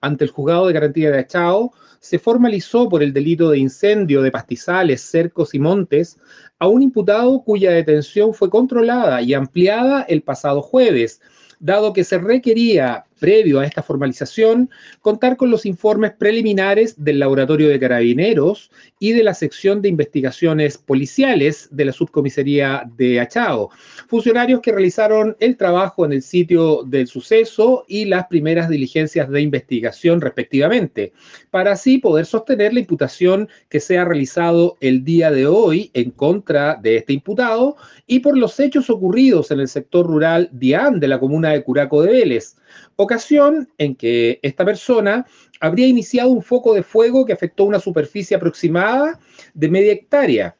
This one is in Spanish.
ante el juzgado de garantía de Achao, se formalizó por el delito de incendio de pastizales, cercos y montes a un imputado cuya detención fue controlada y ampliada el pasado jueves, dado que se requería previo a esta formalización, contar con los informes preliminares del Laboratorio de Carabineros y de la sección de investigaciones policiales de la subcomisaría de Achao, funcionarios que realizaron el trabajo en el sitio del suceso y las primeras diligencias de investigación respectivamente, para así poder sostener la imputación que se ha realizado el día de hoy en contra de este imputado y por los hechos ocurridos en el sector rural Dián de la comuna de Curaco de Vélez en que esta persona habría iniciado un foco de fuego que afectó una superficie aproximada de media hectárea